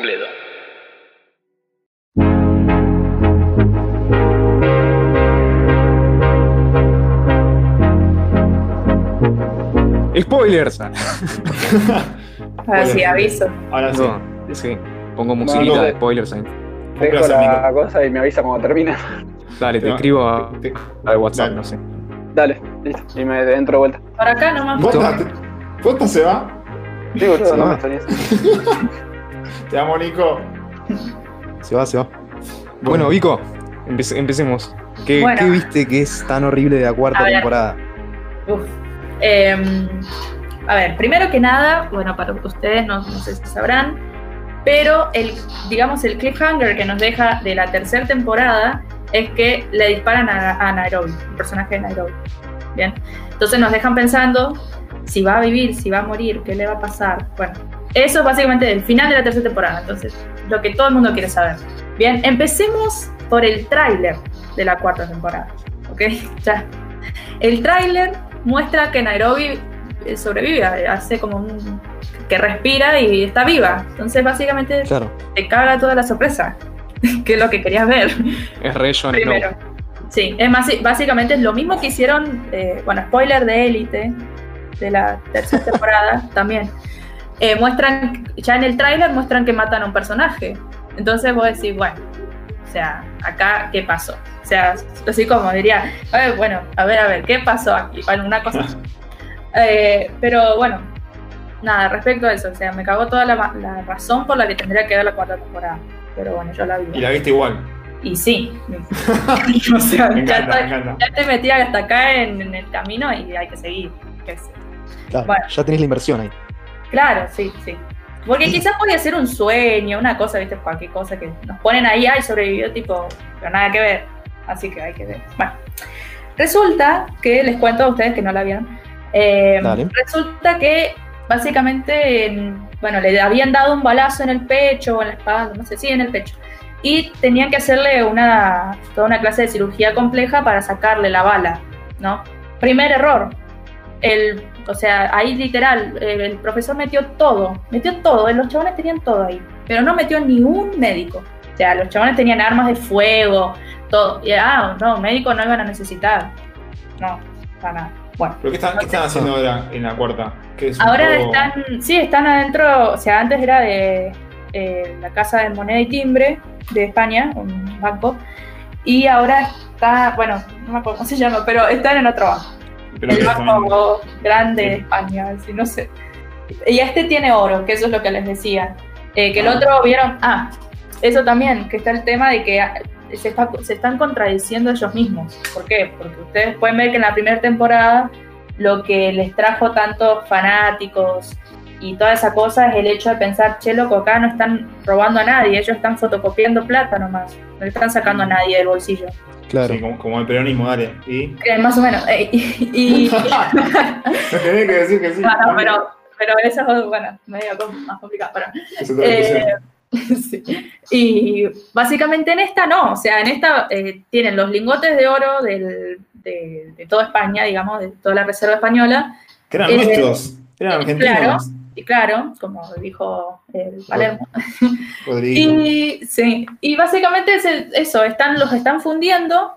completo. Spoilers. Ahora sí, aviso. Ahora sí. No, sí. Pongo musiquita no. de spoilers ahí. Dejo placer, la cosa y me avisa cuando termina. Dale, te Te- escribo a, te- WhatsApp, Dale. no sé. Dale, listo. Y me entro de vuelta. Por acá nomás. ¿Posta, te- ¿Posta se va? Se no me. Te amo, Nico. Se va, se va. Bueno, Vico, empece- empecemos. ¿Qué, Bueno. qué viste que es tan horrible de la cuarta temporada? Uf. Em, a ver, primero que nada, bueno, para ustedes no, no sé si sabrán, pero el, digamos, el cliffhanger que nos deja de la tercera temporada es que le disparan a, a Nairobi, el personaje de Nairobi. Bien, entonces nos dejan pensando si va a vivir, si va a morir, qué le va a pasar. Bueno, eso es básicamente el final de la tercera temporada, entonces, lo que todo el mundo quiere saber. Bien, empecemos por el tráiler de la cuarta temporada, ¿ok? Ya. El tráiler muestra que Nairobi eh, sobrevive, hace como un... que respira y está viva. Entonces, básicamente, Claro, te caga toda la sorpresa, que es lo que querías ver es re primero. Sí, es más, básicamente es lo mismo que hicieron, eh, bueno, spoiler de Élite, de la tercera temporada también. Eh, muestran, ya en el tráiler muestran que matan a un personaje. Entonces vos decís, bueno, o sea, acá, ¿qué pasó? O sea, así como diría, a ver, bueno, a ver, a ver, ¿qué pasó aquí? Bueno, una cosa. Eh, pero bueno, nada, respecto a eso, o sea, me cagó toda la, la razón por la que tendría que ver la cuarta temporada. Pero bueno, yo la vi. Y la viste igual. Y sí. o sea, Me ya, encanta, me estoy- encanta. ya te metí hasta acá en, en el camino y hay que seguir. qué sé. Claro, Bueno. ya tenés la inversión ahí. Claro, sí, sí. Porque quizás podía ser un sueño, una cosa, viste, cualquier cosa que nos ponen ahí, ay, sobrevivió, tipo, pero nada que ver. Así que hay que ver. Bueno, resulta que les cuento a ustedes que no la vieron. eh, resulta que básicamente, en- bueno, le habían dado un balazo en el pecho o en la espalda, no sé, sí, en el pecho. Y tenían que hacerle una, toda una clase de cirugía compleja para sacarle la bala, ¿no? Primer error. El, o sea, ahí literal, el, el profesor metió todo, metió todo, los chabones tenían todo ahí, pero no metió ni un médico. O sea, los chabones tenían armas de fuego, todo. Y, ah, no, médicos no iban a necesitar. No, para nada. Bueno. ¿Pero qué están, qué están haciendo ahora en la cuarta? ¿Qué es un Ahora están, sí, están adentro, o sea, antes era de eh, la Casa de Moneda y Timbre de España, un banco, y ahora está, bueno, no me acuerdo cómo se llama, pero están en otro banco, Pero el banco grande de España, así, no sé. Y este tiene oro, que eso es lo que les decía. Eh, que el Ah. otro vieron, ah, eso también, que está el tema de que se, está- se están contradiciendo ellos mismos. ¿Por qué? Porque ustedes pueden ver que en la primera temporada lo que les trajo tantos fanáticos y toda esa cosa es el hecho de pensar, che, loco, acá no están robando a nadie, ellos están fotocopiando plata nomás, no le están sacando a nadie del bolsillo. Claro. Sí, como, como el peronismo, dale. ¿Y? Eh, más o menos. eh, y, y- tenés que decir que sí. no, no, pero, pero eso es, bueno, medio más complicado. Pero. Eh, sí. Y básicamente en esta no, o sea, en esta eh, tienen los lingotes de oro del- de, de toda España, digamos, de toda la reserva española, que eran eh, nuestros. Eran argentinos. claro. Y claro, como dijo el Palermo. Rodrigo. Y sí, y básicamente es el- eso, están, los están fundiendo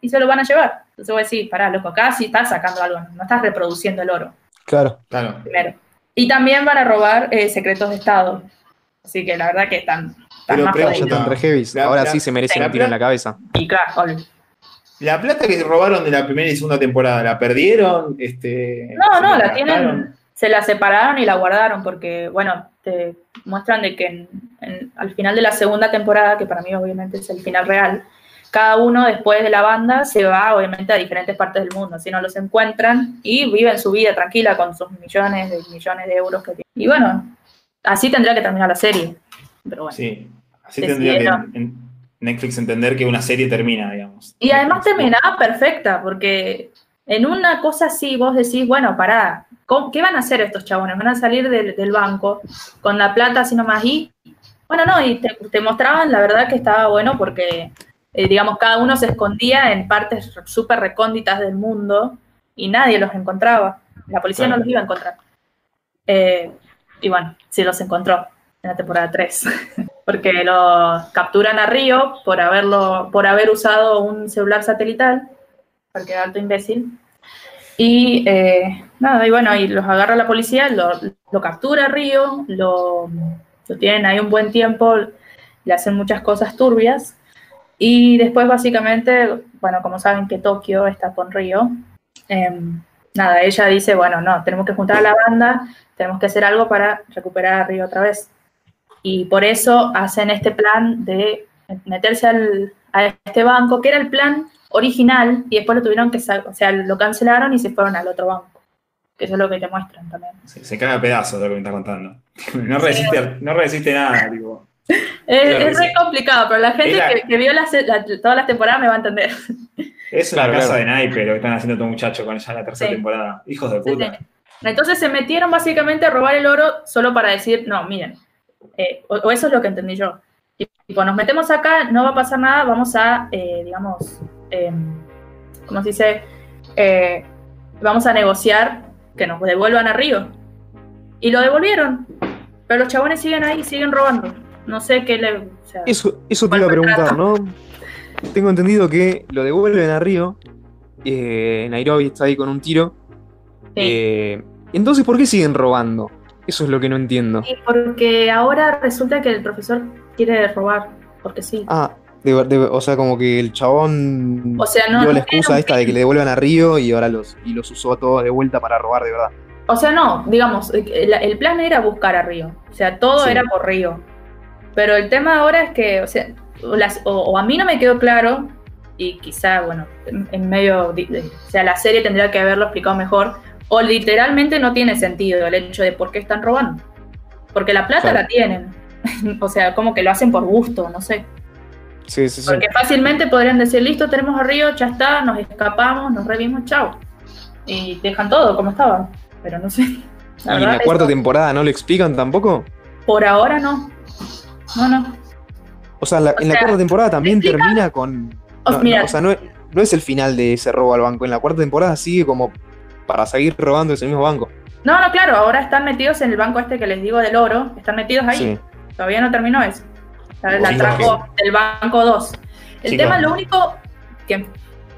y se lo van a llevar. Entonces voy a decir, pará, loco, acá sí estás sacando algo, no estás reproduciendo el oro, Claro. Claro. primero. Y también van a robar eh, secretos de Estado. Así que la verdad que están, están Pero más pregunta, Ya están re. La- Ahora la- sí se merecen la un tiro en la cabeza. Y claro, obvio. La plata que robaron de la primera y segunda temporada, ¿la perdieron? Este, No, ¿se no, la tienen, se la separaron y la guardaron porque, bueno, te muestran de que en- en- al final de la segunda temporada, que para mí obviamente es el final real, cada uno después de la banda se va obviamente a diferentes partes del mundo, si no los encuentran y viven su vida tranquila con sus millones de millones de euros que tienen. Y bueno, así tendría que terminar la serie. Pero bueno. Sí, así tendría que en- Netflix entender que una serie termina, digamos. Y además terminaba perfecta, porque en una cosa así vos decís, bueno, pará, ¿cómo- ¿qué van a hacer estos chabones? ¿Van a salir del, del banco con la plata así nomás y? Bueno, no, y te, te mostraban la verdad que estaba bueno porque, eh, digamos, cada uno se escondía en partes súper recónditas del mundo y nadie los encontraba. La policía Claro. no los iba a encontrar. Eh, y bueno, sí los encontró. en la temporada 3. Porque lo capturan a Río por haberlo, por haber usado un celular satelital, porque alto imbécil. Y eh, nada, y bueno, y los agarra la policía, lo, lo captura Río, lo, lo tienen ahí un buen tiempo, le hacen muchas cosas turbias. Y después, básicamente, bueno, como saben que Tokio está con Río, em, nada, ella dice, bueno, no, tenemos que juntar a la banda, tenemos que hacer algo para recuperar a Río otra vez. Y por eso hacen este plan de meterse al, a este banco, que era el plan original, y después lo tuvieron que, sa- o sea, lo cancelaron y se fueron al otro banco. Que eso es lo que te muestran también. Se, se cae a pedazos de lo que me está contando. No resiste, no resiste nada, tipo. Es, Claro es que re complicado, pero la gente que, que vio las- la- todas las temporadas me va a entender. Es una Claro, casa claro. de naipe lo que están haciendo estos muchachos con ya la tercera Sí. temporada. Hijos de Sí, puta. sí. Entonces se metieron básicamente a robar el oro solo para decir, no, miren, eh, o, o eso es lo que entendí yo. Tipo, nos metemos acá, no va a pasar nada, vamos a, eh, digamos, eh, ¿cómo se dice? Eh, vamos a negociar que nos devuelvan a Río. Y lo devolvieron. Pero los chabones siguen ahí, siguen robando. No sé qué le... o sea, Eso, eso te iba a preguntar, ¿no? Tengo entendido que lo devuelven a Río. eh, Nairobi está ahí con un tiro. sí. eh, entonces, ¿por qué siguen robando? Eso es lo que no entiendo. Sí, porque ahora resulta que el profesor quiere robar, porque sí. Ah, de- de- o sea, como que el chabón O sea, no- dio la excusa esta de que le devuelvan a Río y ahora los, y los usó todos de vuelta para robar de verdad. O sea, no, digamos, el, el plan era buscar a Río. O sea, todo Sí. era por Río. Pero el tema ahora es que, o sea, o, las- o- o a mí no me quedó claro, y quizá, bueno, en, en medio, de- o sea, la serie tendría que haberlo explicado mejor, o literalmente no tiene sentido el hecho de por qué están robando. Porque la plata Claro. la tienen. o sea, como que lo hacen por gusto, no sé. Sí, sí, sí. Porque fácilmente podrían decir, listo, tenemos a Río, ya está, nos escapamos, nos revimos, chao. Y dejan todo como estaba. Pero no sé. ¿Y en verdad la cuarta temporada no lo explican tampoco? Por ahora no. No, no. O sea, la- en la cuarta temporada también termina con. O- no, no, mira, o sea, no, es- no es el final de ese robo al banco. En la cuarta temporada sigue como para seguir robando ese mismo banco. no, no, claro, ahora están metidos en el banco este que les digo del oro, están metidos ahí. Sí. Todavía no terminó eso. La, la trajo del banco 2. El tema, lo único que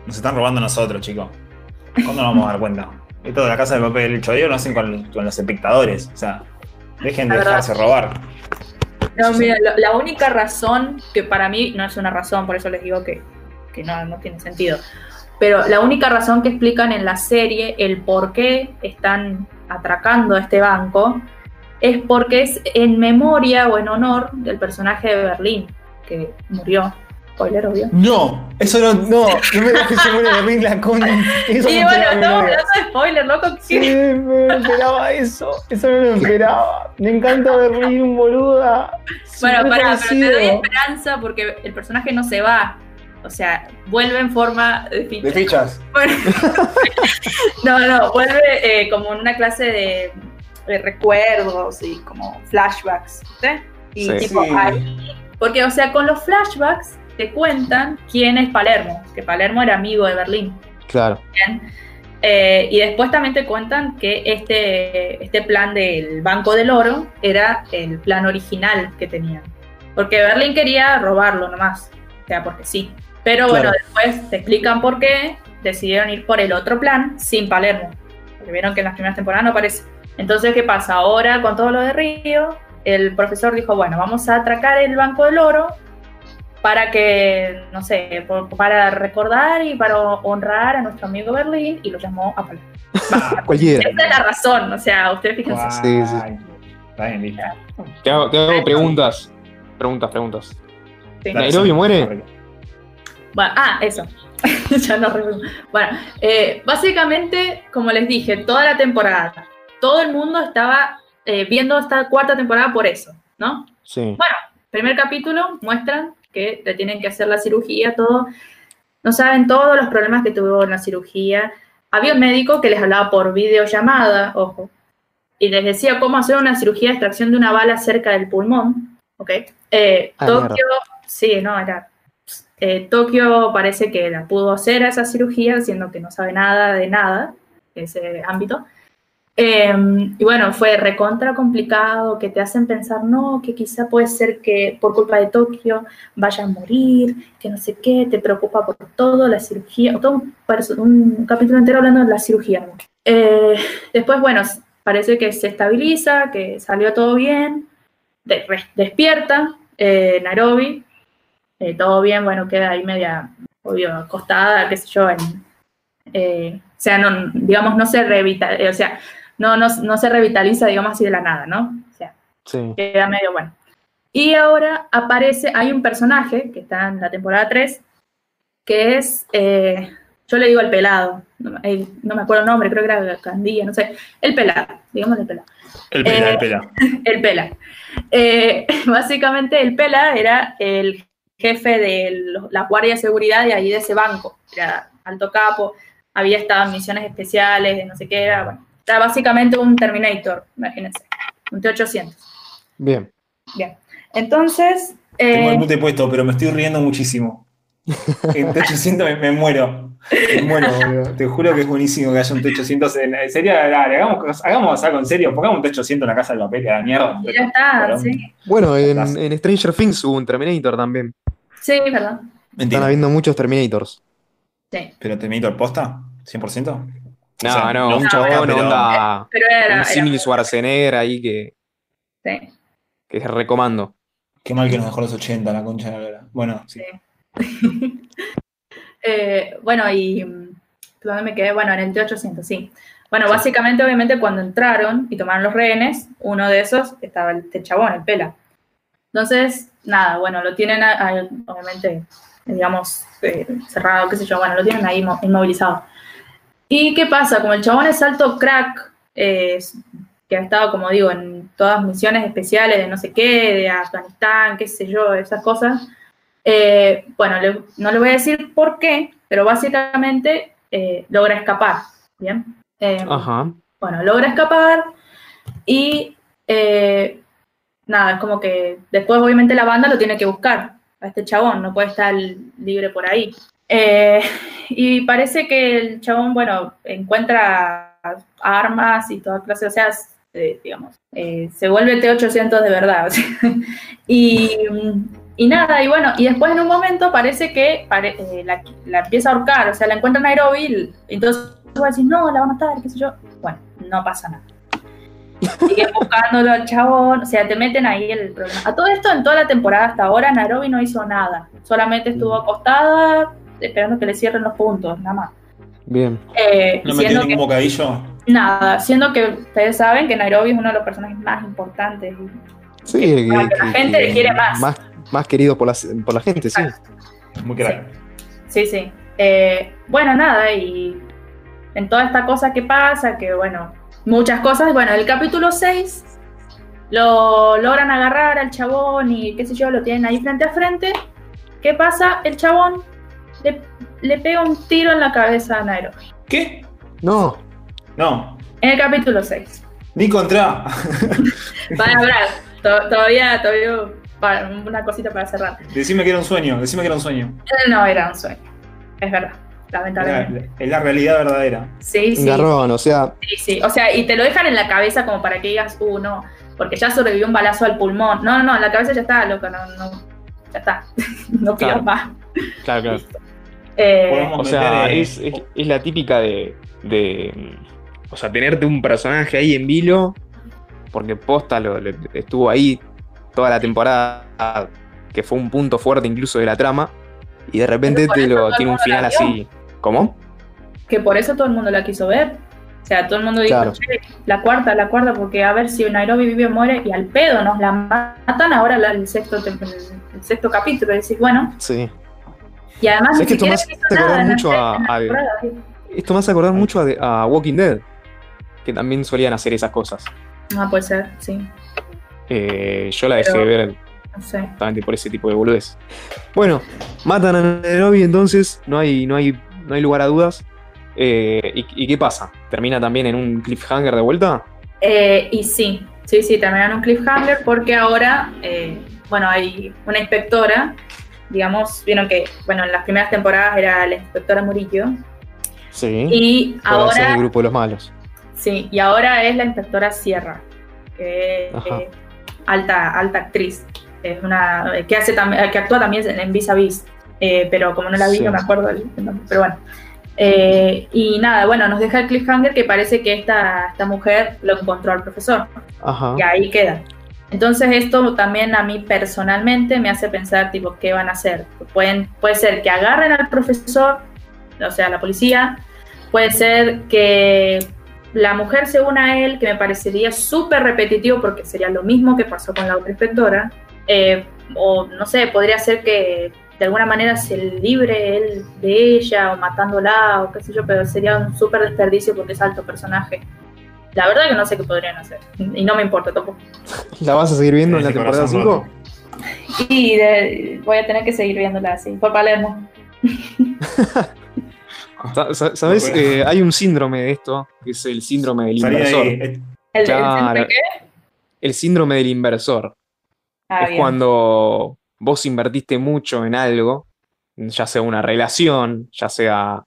Nos están robando nosotros, chicos. ¿Cuándo nos vamos a dar cuenta? Esto de la casa de papel, el chodeo lo hacen con, con los espectadores. O sea, dejen de dejarse robar. No, mira, la, la única razón que para mí no es una razón, por eso les digo que, que no, no tiene sentido. Pero la única razón que explican en la serie el por qué están atracando a este banco es porque es en memoria o en honor del personaje de Berlín que murió. Spoiler, obvio. No, eso no, no, no me dejes que se muere Berlín la con. Eso Y no bueno, estamos hablando de spoiler, loco. Sí, me esperaba eso. Eso no lo esperaba. Me encanta Berlín, boluda. Bueno, pará, pero te doy esperanza porque el personaje no se va. O sea, vuelve en forma de ficha. De fichas. Bueno, no, no, vuelve eh, como en una clase de, de recuerdos y como flashbacks, ¿sí? Y Sí. tipo, Sí. ahí- porque, o sea, con los flashbacks te cuentan quién es Palermo, que Palermo era amigo de Berlín. Claro. ¿bien? Eh, y después también te cuentan que este, este plan del Banco del Oro era el plan original que tenían. Porque Berlín quería robarlo nomás, o sea, porque sí. Pero bueno, después te explican por qué decidieron ir por el otro plan sin Palermo. Porque vieron que en las primeras temporadas no aparece. Entonces, ¿qué pasa? Ahora, con todo lo de Río, el profesor dijo, bueno, vamos a atracar el Banco del Oro para que, no sé, por- para recordar y para honrar a nuestro amigo Berlín y lo llamó a Palermo. Cualquiera. Esa es la razón, o sea, ustedes fíjense. Sí, sí. Está bien, listo. Te hago, te hago preguntas. Preguntas, preguntas. Sí. ¿Nairobi muere? Bueno, ah, eso. ya no recuerdo. Bueno, eh, básicamente, como les dije, toda la temporada, todo el mundo estaba eh, viendo esta cuarta temporada por eso, ¿no? Sí. Primer capítulo muestran que le tienen que hacer la cirugía, todo. No saben todos los problemas que tuvo en la cirugía. Había un médico que les hablaba por videollamada, ojo, y les decía cómo hacer una cirugía de extracción de una bala cerca del pulmón, ¿ok? Eh, Ah, Tokio, sí, no, era... eh, Tokio parece que la pudo hacer esa cirugía, siendo que no sabe nada de nada, ese ámbito. Eh, y bueno, fue recontra complicado, que te hacen pensar, no, que quizá puede ser que por culpa de Tokio vaya a morir, que no sé qué, te preocupa por todo, la cirugía, todo un, capítulo entero hablando de la cirugía. Eh, después, bueno, parece que se estabiliza, que salió todo bien, despierta eh, Nairobi, eh, todo bien, bueno, queda ahí media, obvio, acostada, qué sé yo, en, o sea, no, digamos, no se revitaliza, o sea, no, no, no se revitaliza, digamos así, de la nada, ¿no? O sea, Sí. queda medio bueno. Y ahora aparece, hay un personaje que está en la temporada 3, que es, eh, yo le digo el pelado, no, me- no me acuerdo el nombre, creo que era Candilla, no sé, el pelado, digamos el pelado. El pela, Eh, el pela. El Pela. Eh, básicamente el Pela era el jefe de la guardia de seguridad de ahí de ese banco. Era alto capo, había estado en misiones especiales, de no sé qué era. Bueno, era básicamente un Terminator, imagínense. Un T-800. Bien. Bien. Entonces, Tengo el eh, mute puesto, pero me estoy riendo muchísimo. En T800 me, me muero. Me muero, boludo. Te juro que es buenísimo que haya un T800 en. en serio, dale, hagamos, hagamos algo en serio. Pongamos un T800 en la casa del papel, a la mierda. ya está, sí. Bueno, en, Stranger Things hubo un Terminator también. Sí, perdón. Están Mentira. habiendo muchos Terminators. Sí. ¿Pero Terminator posta? ¿100%? No, O sea, no, no un chabón pero- onda. Pero era. Un símil Schwarzenegger ahí que, sí, que recomando. Qué mal que nos dejó los 80, la concha de la lora. Bueno, sí. sí. Eh, bueno, y mm, ¿dónde me quedé? Bueno, en el T800, sí. Bueno, básicamente, obviamente, cuando entraron y tomaron los rehenes, uno de esos estaba el este chabón, el pela. Entonces, nada, bueno, lo tienen, a- a- obviamente, digamos, eh, cerrado, qué sé yo, bueno, lo tienen ahí mo- inmovilizado. ¿Y qué pasa? Como el chabón es alto crack, eh, que ha estado, como digo, en todas misiones especiales de no sé qué, de Afganistán, qué sé yo, esas cosas, eh, bueno, le- no le voy a decir por qué, pero básicamente eh, logra escapar, ¿bien? Ajá. bueno, logra escapar y eh, nada, es como que después obviamente la banda lo tiene que buscar a este chabón, no puede estar libre por ahí. Eh, y parece que el chabón, bueno, encuentra armas y toda clase, o sea, eh, digamos, eh, se vuelve T-800 de verdad. y, y nada, y bueno, y después en un momento parece que eh, la, la empieza a ahorcar, o sea, la encuentra en Nairobi, y entonces a decir, no, la van a matar, qué sé yo. Bueno, no pasa nada. Siguen buscándolo al chabón, o sea, te meten ahí el problema. A todo esto, en toda la temporada hasta ahora, Nairobi no hizo nada. Solamente estuvo acostada esperando que le cierren los puntos, nada más. Bien. Eh, ¿No metió ningún que, bocadillo? nada, siendo que ustedes saben que Nairobi es uno de los personajes más importantes. Sí, Que- que la gente le quiere más. más. Más querido por la, por la gente, sí. Muy crack. Sí, sí. Eh, bueno, nada, y en toda esta cosa que pasa, que bueno, muchas cosas, bueno, el capítulo 6 lo logran agarrar al chabón y qué sé yo, lo tienen ahí frente a frente. ¿Qué pasa? El chabón le, le pega un tiro en la cabeza a Nairobi. ¿Qué? No. No. En el capítulo 6. Ni contra. Para hablar, to- todavía, todavía para- una cosita para cerrar. Decime que era un sueño, decime que era un sueño. No era un sueño, es verdad, lamentablemente. Es la realidad verdadera. Sí, sí. Garrón, o sea, Sí, sí, o sea, y te lo dejan en la cabeza como para que digas, uh, no, porque ya sobrevivió un balazo al pulmón. No, no, no, en la cabeza ya está, loco, no, no, ya está, no pidas Claro. más. claro, claro. Eh, O sea, meter, eh, es, es- es la típica de, de. O sea, tenerte un personaje ahí en vilo. Porque posta lo, lo- estuvo ahí toda la temporada. Que fue un punto fuerte incluso de la trama. Y de repente te lo tiene un final así. ¿Cómo? que por eso todo el mundo la quiso ver. O sea, todo el mundo dijo, Claro. "Che, la cuarta, la cuarta, porque a ver si Nairobi vive o muere y al pedo nos la matan ahora la- el sexto, el, el sexto capítulo. Y decís, bueno, Sí. Y además ¿Sabes ni que esto me hace acordar en mucho a- en. Esto me hace acordar mucho a, Walking Dead. Que también solían hacer esas cosas. Ah, puede ser, sí, Eh, yo la dejé Pero- de ver no sé. justamente por ese tipo de boludez. Bueno, matan a Nairobi entonces, no hay, no hay, no hay lugar a dudas. Eh, ¿y, y qué pasa? ¿Termina también en un cliffhanger de vuelta? Eh, y sí, sí, sí, terminan un cliffhanger porque ahora, bueno, hay una inspectora, digamos, vieron que, bueno, en las primeras temporadas era la inspectora Murillo, Sí. y Ahora el grupo de los malos. Sí, y ahora es la inspectora Sierra, que es alta, alta actriz. Es una que hace que actúa también en Vis a Vis. Eh, pero como no la vi, Sí. no me acuerdo el nombre. Pero bueno. Eh, y nada, bueno, nos deja el cliffhanger que parece que esta, esta mujer lo encontró al profesor. Ajá. Y ahí queda. Entonces esto también a mí personalmente me hace pensar, tipo, ¿qué van a hacer? Pueden, puede ser que agarren al profesor, o sea, la policía, puede ser que la mujer se una a él, que me parecería súper repetitivo porque sería lo mismo que pasó con la otra inspectora, eh, o no sé, podría ser que de alguna manera se libre él de ella o matándola o qué sé yo, pero sería un súper desperdicio porque es alto personaje. La verdad que no sé qué podrían hacer y no me importa tampoco. ¿La vas a seguir viendo en la temporada corazón 5? Y de- voy a tener que seguir viéndola así, por Palermo. Sa- sa- ¿Sabes? Bueno. Eh, hay un síndrome de esto, que es el síndrome del inversor. eh, ¿El, el Claro. centro de qué? El síndrome del inversor. Ah, es bien. cuando vos invertiste mucho en algo, ya sea una relación, ya sea,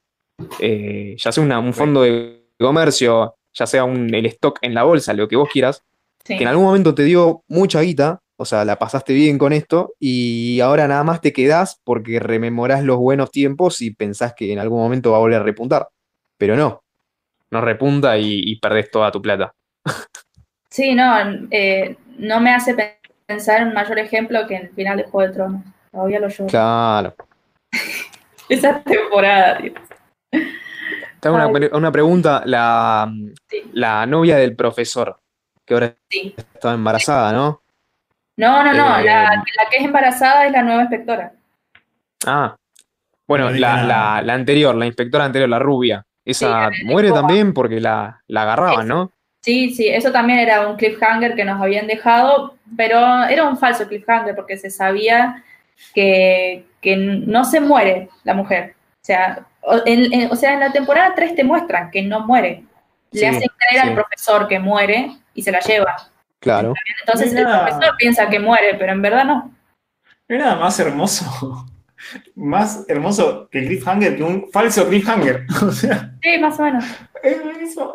eh, ya sea una- un fondo de comercio, ya sea un, el stock en la bolsa, lo que vos quieras, Sí. que en algún momento te dio mucha guita, o sea, la pasaste bien con esto, y ahora nada más te quedás porque rememorás los buenos tiempos y pensás que en algún momento va a volver a repuntar. Pero no, no repunta y, y perdés toda tu plata. Sí, no, eh, no me hace pe- pensar en un mayor ejemplo que en el final de Juego de Tronos. Todavía lo lloro. Claro. Esa temporada, tío. Te hago una, una pregunta, la, Sí. la novia del profesor, que ahora Sí. estaba embarazada, ¿no? No, no, no, Eh, la, la que es embarazada es la nueva inspectora. Ah, bueno, la, la- la anterior, la inspectora anterior, la rubia, esa Sí, muere también porque la, la agarraban, ¿no? Sí, sí, eso también era un cliffhanger que nos habían dejado, pero era un falso cliffhanger porque se sabía que, que no se muere la mujer. O sea, o, en, en- o sea, en la temporada 3 te muestran que no muere. Le Sí, hacen creer sí. al profesor que muere y se la lleva. Claro. Entonces el profesor piensa que muere, pero en verdad no. No hay nada más hermoso. Más hermoso que el cliffhanger que un falso cliffhanger. O sea, Sí, más o menos. es.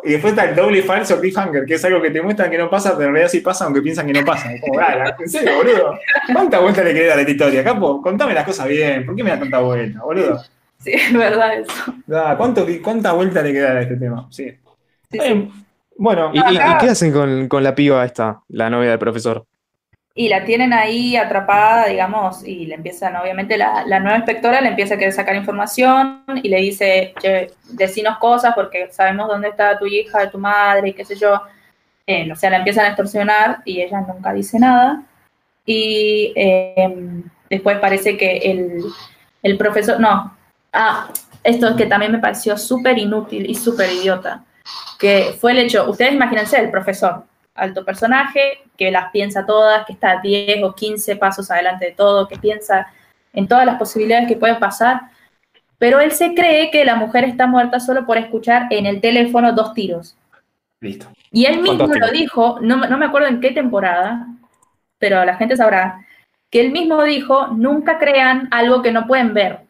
Y después está el doble falso cliffhanger, que es algo que te muestran que no pasa, pero en realidad sí pasa, aunque piensan que no pasa. Es como, dale, en serio, boludo. ¿Cuánta vuelta le querés dar a esta historia? Capo, contame las cosas bien. ¿Por qué me da tanta vuelta, boludo? Sí, es verdad eso. Da, ¿cuánto, ¿Cuánta vuelta le queda a este tema? Sí. Sí, Eh, sí. bueno, ¿Y, y- y Acá- qué hacen con, con la piba esta, la novia del profesor? Y la tienen ahí atrapada, digamos, y le empiezan, obviamente, la, la nueva inspectora le empieza a querer sacar información y le dice, che, decinos cosas porque sabemos dónde está tu hija, tu madre, y qué sé yo. Eh, o sea, la empiezan a extorsionar y ella nunca dice nada. Y eh, después parece que el, el profesor, no, ah, esto es que también me pareció súper inútil y súper idiota, que fue el hecho, ustedes imagínense, el profesor, alto personaje, que las piensa todas, que está 10 o 15 pasos adelante de todo, que piensa en todas las posibilidades que pueden pasar, pero él se cree que la mujer está muerta solo por escuchar en el teléfono dos tiros. listo. Y él mismo ¿Cuántos lo dijo, no, me- no me acuerdo en qué temporada, pero la gente sabrá, que él mismo dijo, nunca crean algo que no pueden ver,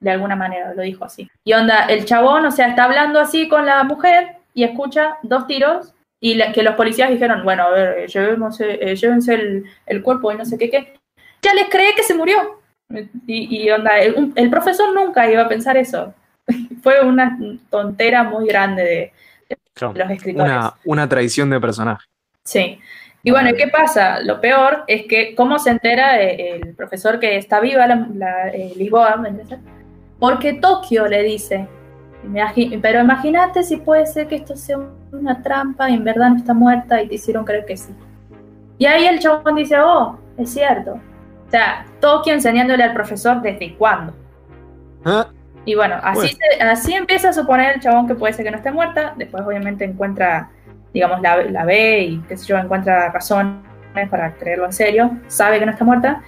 de alguna manera, lo dijo así. Y onda, el chabón, o sea, está hablando así con la mujer y escucha dos tiros y la- que los policías dijeron, bueno, a ver, eh, llevemos, eh, llévense el, el cuerpo y no sé qué, qué. Ya les cree que se murió. Y, y onda, el, el profesor nunca iba a pensar eso. Fue una tontera muy grande de, Claro, los escritores. Una, una traición de personaje. Sí. Y bueno, ¿y ¿qué pasa? Lo peor es que cómo se entera eh, el profesor que está viva, la, la, eh, Lisboa, ser? Porque Tokio le dice, "Imagi- pero imagínate si puede ser que esto sea una trampa y en verdad no está muerta y te hicieron creer que sí. Y ahí el chabón dice, oh, es cierto. O sea, Tokio enseñándole al profesor desde cuándo. Ah, Y bueno, así, se- así empieza a suponer el chabón que puede ser que no esté muerta. Después, obviamente, encuentra, digamos, la, la ve y qué sé yo, encuentra razones para creerlo en serio. Sabe que no está muerta.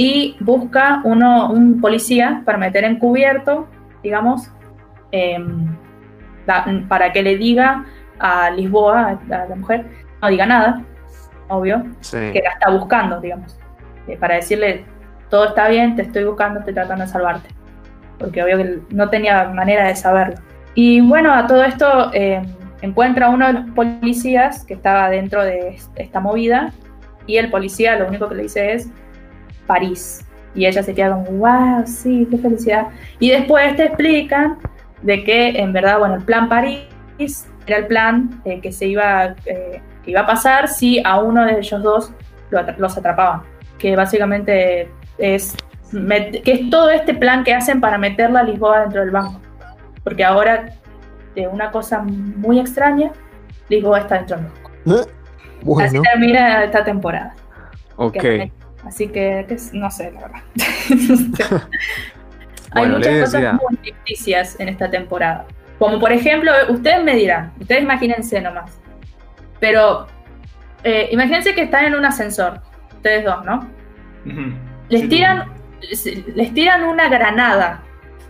Y busca uno, un policía para meter encubierto, digamos, em, para que le diga a Lisboa, a la mujer, no diga nada, obvio, sí. que la está buscando, digamos, eh, para decirle, todo está bien, te estoy buscando, estoy tratando de salvarte, porque obvio que no tenía manera de saberlo. Y bueno, a todo esto, eh, encuentra a uno de los policías que estaba dentro de est- esta movida y el policía lo único que le dice es París. Y ella se queda como, wow, sí, qué felicidad. Y después te explican de que en verdad, bueno, el plan París era el plan eh, que se iba, eh, que iba a pasar si a uno de ellos dos lo atra- los atrapaban. Que básicamente es, que es todo este plan que hacen para meterla a Lisboa dentro del banco. Porque ahora, de una cosa muy extraña, Lisboa está dentro del banco. Así Bueno, termina esta temporada. ok. Que- Así que, no sé, la verdad. No sé. Hay Bueno, muchas cosas decía- muy ficticias en esta temporada. Como por ejemplo, ustedes me dirán, ustedes imagínense nomás. Pero eh, imagínense que están en un ascensor, ustedes dos, ¿no? Les Sí, tiran, les tiran una granada,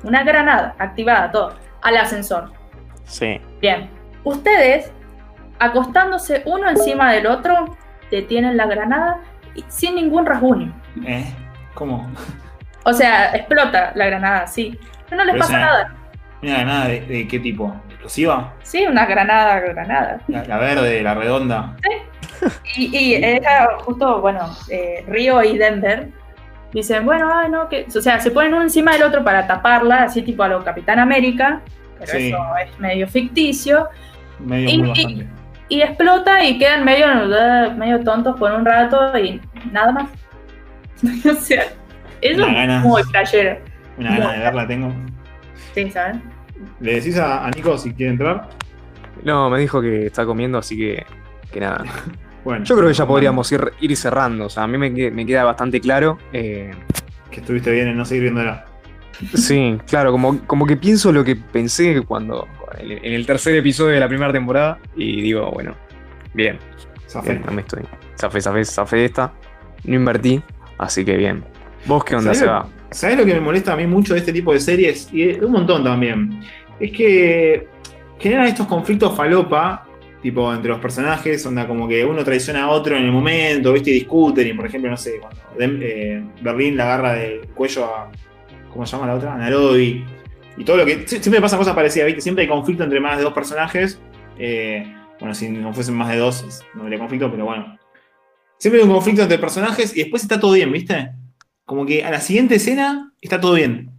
una granada activada, todo, al ascensor. Sí. Bien, ustedes, acostándose uno encima del otro, detienen la granada sin ningún rasguño. ¿Eh? ¿Cómo? O sea, explota la granada, sí. Pero no les Pero pasa nada. Mira, nada de, de qué tipo. ¿Explosiva? Sí, una granada, granada. La, la verde, la redonda. Y, y era justo, bueno, eh, Río y Denver dicen, bueno, ay, no, que. O sea, se ponen uno encima del otro para taparla, así tipo a lo Capitán América. Pero Sí. eso es medio ficticio. Medio Y- muy y- bastante. Y explota y quedan medio, medio tontos por un rato y nada más. o sea, eso Una gana. es muy playero. Una gana de verla tengo. Sí, ¿saben? ¿Le decís a, a Nico si quiere entrar? No, me dijo que está comiendo, así que, que nada. Bueno. Yo creo que ya podríamos ir, ir cerrando. O sea, a mí me, me queda bastante claro. eh, Que estuviste bien en no seguir viéndola. Sí, claro, como, como que pienso lo que pensé cuando en, el tercer episodio de la primera temporada. Y digo, bueno, bien, Zafé. bien, no me estoy. Zafé, zafé, zafé esta. No invertí, así que bien. ¿Vos qué onda, ¿Sabés Seba? lo- ¿Sabés lo que me molesta a mí mucho de este tipo de series? Y de un montón también. Es que generan estos conflictos falopa, tipo entre los personajes, onda como que uno traiciona a otro en el momento, ¿viste? Y discuten. Y por ejemplo, no sé, cuando eh, Berlín la agarra del cuello a. ¿Cómo se llama la otra? Nairobi. Y todo lo que. sie- Siempre pasan cosas parecidas, ¿viste? Siempre hay conflicto entre más de dos personajes. Eh, bueno, si no fuesen más de dos, no habría conflicto, pero bueno. Siempre hay un conflicto entre personajes y después está todo bien, ¿viste? Como que a la siguiente escena está todo bien.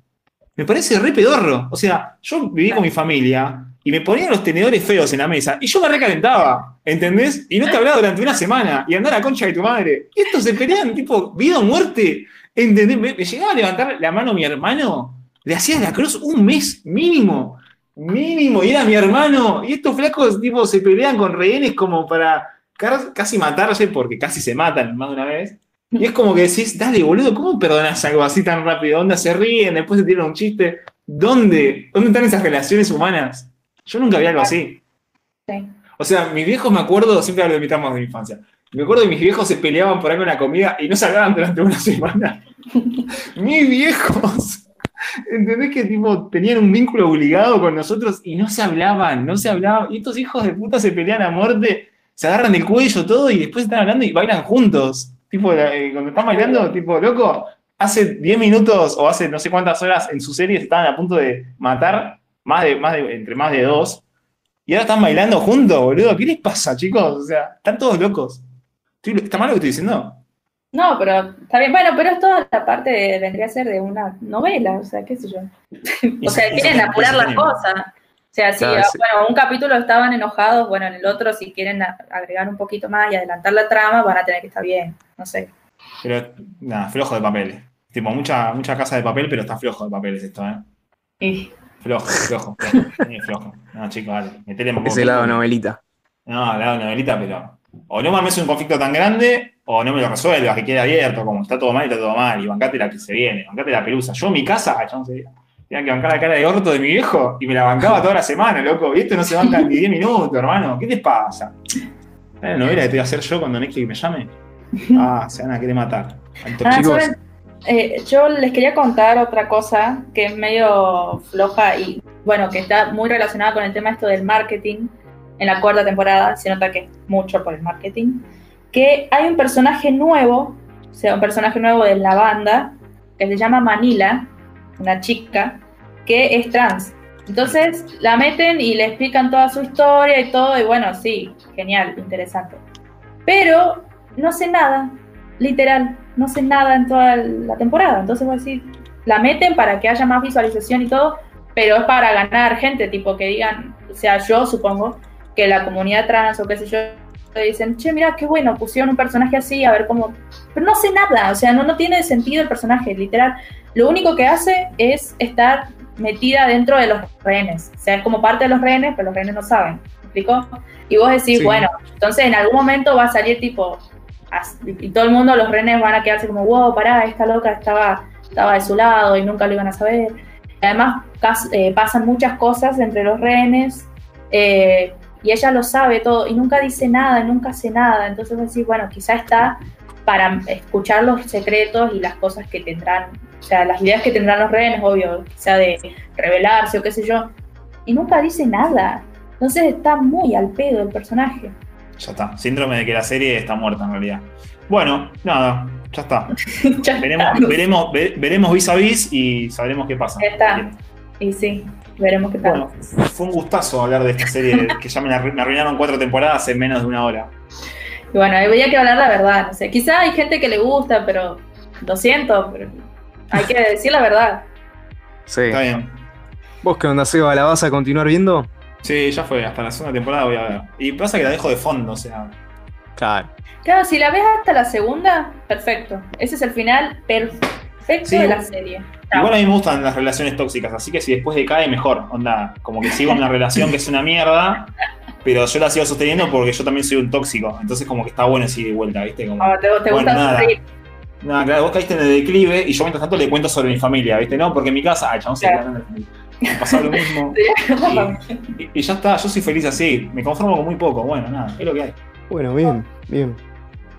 Me parece re pedorro. O sea, yo viví con mi familia y me ponían los tenedores feos en la mesa y yo me recalentaba, ¿entendés? Y no te hablaba durante una semana y andá a la concha de tu madre. Y estos se pelean tipo vida o muerte, ¿entendés? Me, me llegaba a levantar la mano mi hermano, le hacía la cruz un mes mínimo, mínimo, y era mi hermano. Y estos flacos tipo se pelean con rehenes como para casi matarse porque casi se matan más de una vez. Y es como que decís, dale, boludo, ¿cómo perdonás algo así tan rápido? ¿Dónde se ríen? Después se tiran un chiste. ¿Dónde? ¿Dónde están esas relaciones humanas? Yo nunca vi algo así. Sí. O sea, mis viejos me acuerdo, siempre hablo de mis traumas de mi infancia. Me acuerdo que mis viejos se peleaban por en la comida y no se hablaban durante una semana. mis viejos. ¿Entendés que tipo tenían un vínculo obligado con nosotros y no se hablaban, no se hablaban? Y estos hijos de puta se pelean a muerte, se agarran del cuello todo y después están hablando y bailan juntos. Tipo, eh, cuando están bailando, tipo, loco, hace 10 minutos o hace no sé cuántas horas en su serie estaban a punto de matar más de, más de, entre más de dos. Y ahora están bailando juntos, boludo. ¿Qué les pasa, chicos? O sea, están todos locos. ¿Está mal lo que estoy diciendo? No, pero está bien. Bueno, pero es toda la parte de- vendría a ser de una novela, o sea, qué sé yo. o sea, quieren apurar las cosas. O sea, si Claro, sí. bueno, un capítulo estaban enojados, bueno, en el otro, si quieren agregar un poquito más y adelantar la trama, van a tener que estar bien. No sé. Pero, nada, flojo de papeles. Tipo, mucha, mucha casa de papel, pero está flojo de papeles esto, ¿eh? Y- Flojo, flojo, flojo. Sí, flojo. No, chicos, dale. Metele un poco. Ese lado novelita. No, lado de novelita, pero. O no me armes un conflicto tan grande, o no me lo resuelvas, que quede abierto, como está todo mal, está todo mal, y bancate la que se viene, bancate la pelusa. Yo en mi casa, yo no sé, tenía que bancar la cara de orto de mi viejo, y me la bancaba toda la semana, loco. Y esto no se banca ni 10 minutos, hermano. ¿Qué te pasa? ¿La novela que te voy a hacer yo cuando Netflix me llame? Ah, se van a querer matar. Alto Ah. Eh, yo les quería contar otra cosa que es medio floja y bueno, que está muy relacionada con el tema esto del marketing. En la cuarta temporada se nota que es mucho por el marketing. Que hay un personaje nuevo, o sea, un personaje nuevo de la banda, que se llama Manila, una chica, que es trans. Entonces la meten y le explican toda su historia y todo, y bueno, sí, genial, interesante. Pero no sé nada, literal, no sé nada en toda la temporada. Entonces voy a decir, la meten para que haya más visualización y todo, pero es para ganar gente, tipo que digan, o sea, yo supongo que la comunidad trans o qué sé yo, te dicen, che, mira, qué bueno, pusieron un personaje así, a ver cómo... Pero no sé nada, o sea, no, no tiene sentido el personaje, literal. Lo único que hace es estar metida dentro de los rehenes. O sea, es como parte de los rehenes, pero los rehenes no saben. ¿Me explico? Y vos decís, Sí. bueno, entonces en algún momento va a salir tipo, y todo el mundo, los rehenes van a quedarse como, wow, pará, esta loca estaba, estaba de su lado y nunca lo iban a saber. Además eh, pasan muchas cosas entre los rehenes eh, y ella lo sabe todo y nunca dice nada, nunca hace nada. Entonces vos decís, bueno, quizá está para escuchar los secretos y las cosas que tendrán, o sea, las ideas que tendrán los rehenes, obvio, quizá de rebelarse o qué sé yo, y nunca dice nada. Entonces está muy al pedo el personaje. Ya está. Síndrome de que la serie está muerta en realidad. Bueno, nada, ya está. Ya Veremos, está. veremos, ve- veremos vis a vis y sabremos qué pasa. Ya está. Y sí, veremos qué tal. Bueno, fue un gustazo hablar de esta serie que ya me, la arru- me arruinaron cuatro temporadas en menos de una hora. Y bueno, ahí había que hablar la verdad, no sé. Quizá hay gente que le gusta, pero lo siento, pero hay que decir la verdad. Sí. Está bien. ¿Vos qué onda, Seba? ¿La vas a continuar viendo? Sí, ya fue. Hasta la segunda temporada voy a ver. Y pasa que la dejo de fondo, o sea. Claro. Claro, si la ves hasta la segunda, perfecto. Ese es el final perfecto Sí, de la serie. Igual a mí me gustan las relaciones tóxicas, así que si después decae, mejor. Onda, como que sigo en una relación que es una mierda, pero yo la sigo sosteniendo porque yo también soy un tóxico. Entonces, como que está bueno así de vuelta, ¿viste? Como, Ah, te, te Bueno, gusta nada. sufrir. nada, claro, vos caíste en el declive y yo mientras tanto le cuento sobre mi familia, ¿viste? No, porque en mi casa, ay, chabón, se Claro. Me pasaba lo mismo. Y, y- y ya está, yo soy feliz así. Me conformo con muy poco. Bueno, nada, es lo que hay. Bueno, bien, bien.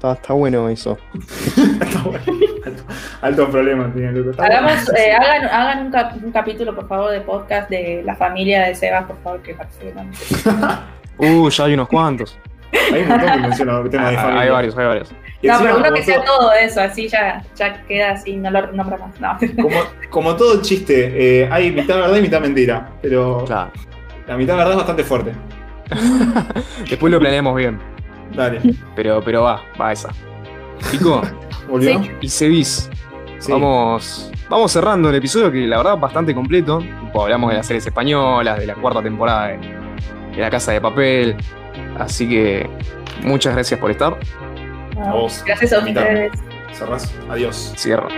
Está, está bueno eso. Está bueno. alto, alto problema tiene. Está Hagamos, bueno. eh, hagan, hagan un, cap- un capítulo, por favor, de podcast de la familia de Seba, por favor, que participen. Uh, ya hay unos cuantos. Hay un montón que menciona el tema de Ah, familia. hay varios, hay varios. Y No, encima, pero uno que sea todo- todo eso, así ya, ya queda así, no lo nombro más. No. Como, como todo chiste, eh, hay mitad verdad y mitad mentira. Pero Claro. la mitad verdad es bastante fuerte. Después lo planeamos bien. Dale. Pero, pero va, va esa. Pico, ¿Volvió? Y Sevis. Sí. Vamos, vamos cerrando el episodio que la verdad es bastante completo. Hablamos de las series españolas, de la cuarta temporada de, de La Casa de Papel. Así que muchas gracias por estar. A vos. Gracias a ustedes. Cerrás. Adiós. Cierro.